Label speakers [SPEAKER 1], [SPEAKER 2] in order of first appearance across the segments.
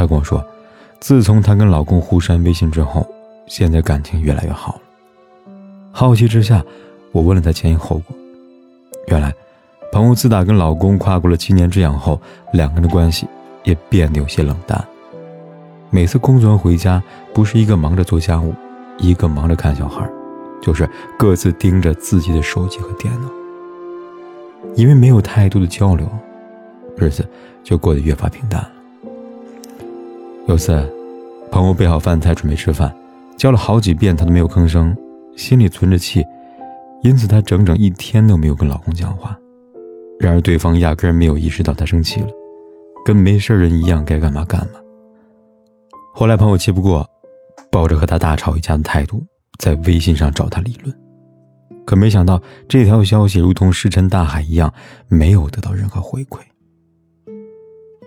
[SPEAKER 1] 她跟我说，自从她跟老公互删微信之后，现在感情越来越好了。好奇之下，我问了她前因后果。原来，朋友自打跟老公跨过了七年之痒后，两个人的关系也变得有些冷淡。每次工作完回家，不是一个忙着做家务，一个忙着看小孩，就是各自盯着自己的手机和电脑。因为没有太多的交流，日子就过得越发平淡了。有次，朋友备好饭菜准备吃饭，叫了好几遍，他都没有吭声，心里存着气，因此他整整一天都没有跟老公讲话。然而对方压根没有意识到他生气了，跟没事人一样，该干嘛干嘛。后来朋友气不过，抱着和他大吵一架的态度，在微信上找他理论，可没想到这条消息如同石沉大海一样，没有得到任何回馈。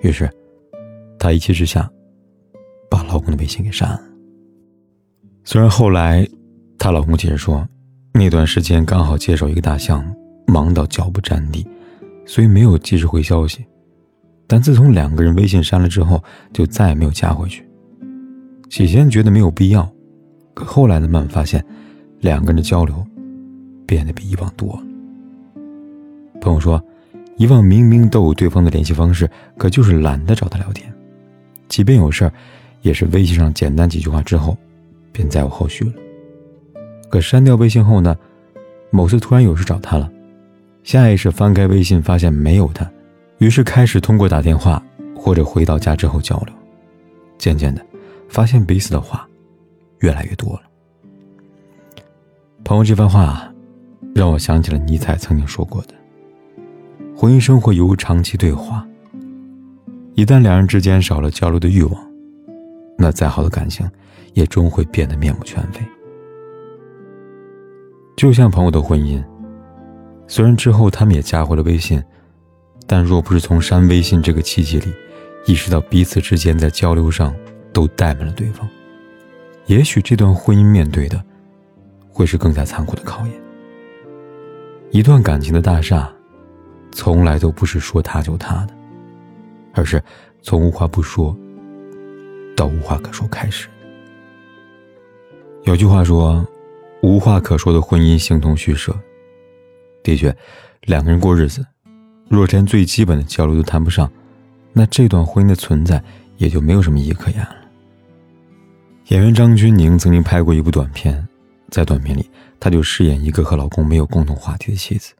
[SPEAKER 1] 于是，他一气之下。把老公的微信给删了。虽然后来，她老公解释说，那段时间刚好接手一个大项目，忙到脚不沾地，所以没有及时回消息。但自从两个人微信删了之后，就再也没有加回去。起先觉得没有必要，可后来呢，慢慢发现，两个人的交流变得比以往多了。朋友说，以往明明都有对方的联系方式，可就是懒得找他聊天，即便有事儿。也是微信上简单几句话之后，便再无后续了。可删掉微信后呢，某次突然有事找他了，下意识翻开微信发现没有他，于是开始通过打电话或者回到家之后交流。渐渐的，发现彼此的话越来越多了。朋友这番话，让我想起了尼采曾经说过的：“婚姻生活犹如长期对话，一旦两人之间少了交流的欲望。”那再好的感情，也终会变得面目全非。就像朋友的婚姻，虽然之后他们也加回了微信，但若不是从删微信这个契机里，意识到彼此之间在交流上都怠慢了对方，也许这段婚姻面对的，会是更加残酷的考验。一段感情的大厦，从来都不是说塌就塌的，而是从无话不说。无话可说开始。有句话说：“无话可说的婚姻形同虚设。”的确，两个人过日子，若连最基本的交流都谈不上，那这段婚姻的存在也就没有什么意义可言了。演员张钧甯曾经拍过一部短片，在短片里，她就饰演一个和老公没有共同话题的妻子。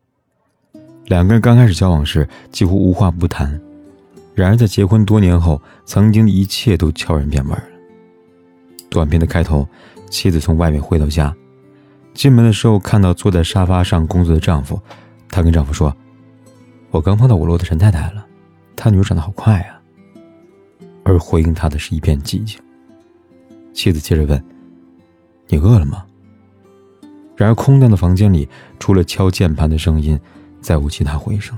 [SPEAKER 1] 两个人刚开始交往时，几乎无话不谈。然而，在结婚多年后，曾经的一切都悄然变味了。短片的开头，妻子从外面回到家，进门的时候看到坐在沙发上工作的丈夫，她跟丈夫说：“我刚碰到我楼的陈太太了，她女儿长得好快啊。”而回应她的是一片寂静。妻子接着问：“你饿了吗？”然而，空荡的房间里除了敲键盘的声音，再无其他回声。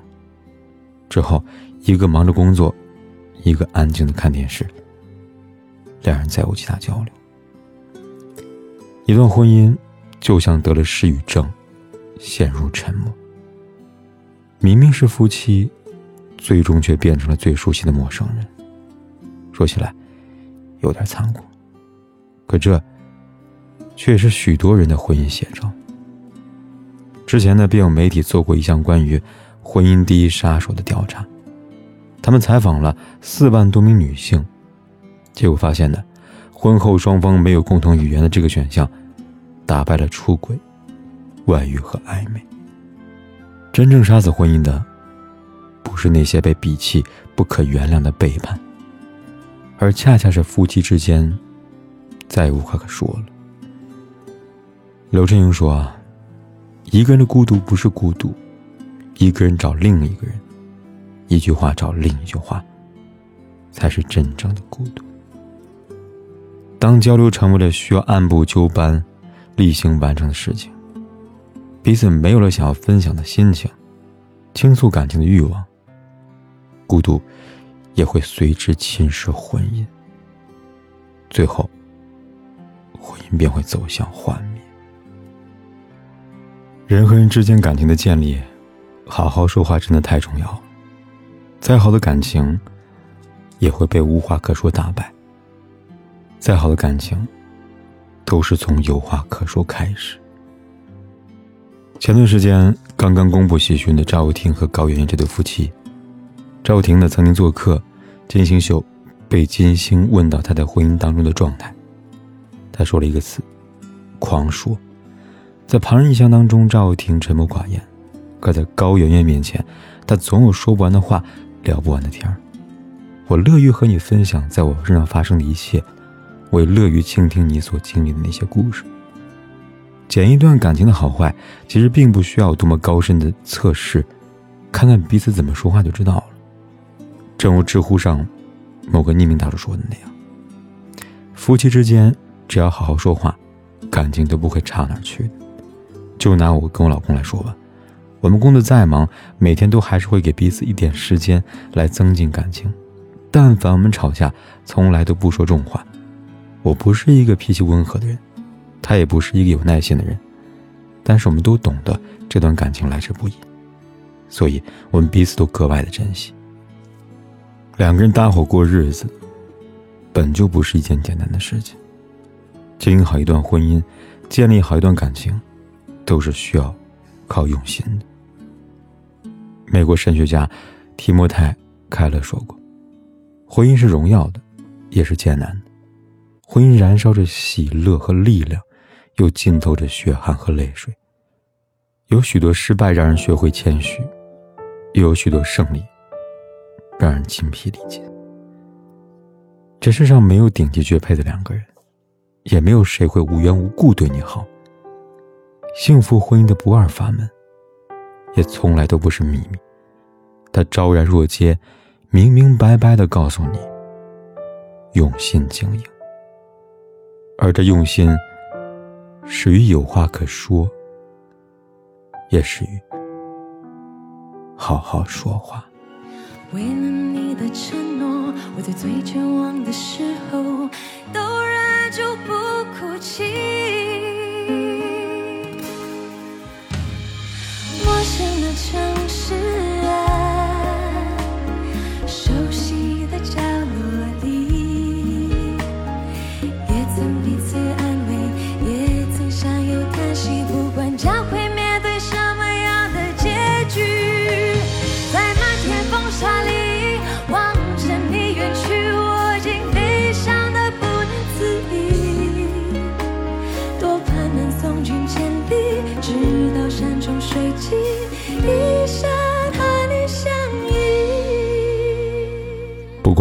[SPEAKER 1] 之后。一个忙着工作，一个安静的看电视。两人再无其他交流。一段婚姻就像得了失语症，陷入沉默。明明是夫妻，最终却变成了最熟悉的陌生人。说起来，有点残酷，可这却是许多人的婚姻写照。之前呢，便有媒体做过一项关于婚姻第一杀手的调查。他们采访了四万多名女性，结果发现呢，婚后双方没有共同语言的这个选项，打败了出轨、外遇和暧昧。真正杀死婚姻的，不是那些被鄙弃、不可原谅的背叛，而恰恰是夫妻之间，再也无话可说了。刘震英说啊：“一个人的孤独不是孤独，一个人找另一个人。”一句话找另一句话，才是真正的孤独。当交流成为了需要按部就班、例行完成的事情，彼此没有了想要分享的心情，倾诉感情的欲望，孤独也会随之侵蚀婚姻，最后，婚姻便会走向幻灭。人和人之间感情的建立，好好说话真的太重要了。再好的感情，也会被无话可说打败。再好的感情，都是从有话可说开始。前段时间刚刚公布喜讯的赵又廷和高圆圆这对夫妻，赵又廷呢曾经做客金星秀，被金星问到他在婚姻当中的状态，他说了一个词：狂说。在旁人印象当中，赵又廷沉默寡言，可在高圆圆面前，他总有说不完的话，聊不完的天儿。我乐于和你分享在我身上发生的一切。我也乐于倾听你所经历的那些故事。检一段感情的好坏，其实并不需要多么高深的测试，看看彼此怎么说话就知道了。正如知乎上某个匿名大叔说的那样，夫妻之间只要好好说话，感情都不会差哪去的。就拿我跟我老公来说吧，我们工作再忙，每天都还是会给彼此一点时间来增进感情。但凡我们吵架，从来都不说重话。我不是一个脾气温和的人，他也不是一个有耐心的人，但是我们都懂得这段感情来之不易，所以我们彼此都格外的珍惜。两个人搭伙过日子，本就不是一件简单的事情。经营好一段婚姻，建立好一段感情，都是需要靠用心的。美国神学家提莫泰·开勒说过：“婚姻是荣耀的，也是艰难的。”婚姻燃烧着喜乐和力量，又浸透着血汗和泪水。有许多失败让人学会谦虚，又有许多胜利让人精疲力尽。这世上没有顶级绝配的两个人，也没有谁会无缘无故对你好。幸福婚姻的不二法门，也从来都不是秘密，他昭然若揭，明明白白的告诉你：用心经营。而这用心，始于有话可说，也始于好好说话。
[SPEAKER 2] 为了你的承诺，我在最绝望的时候都忍住不哭泣。陌生的城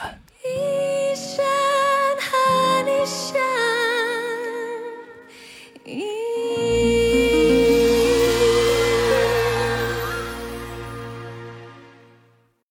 [SPEAKER 1] 安。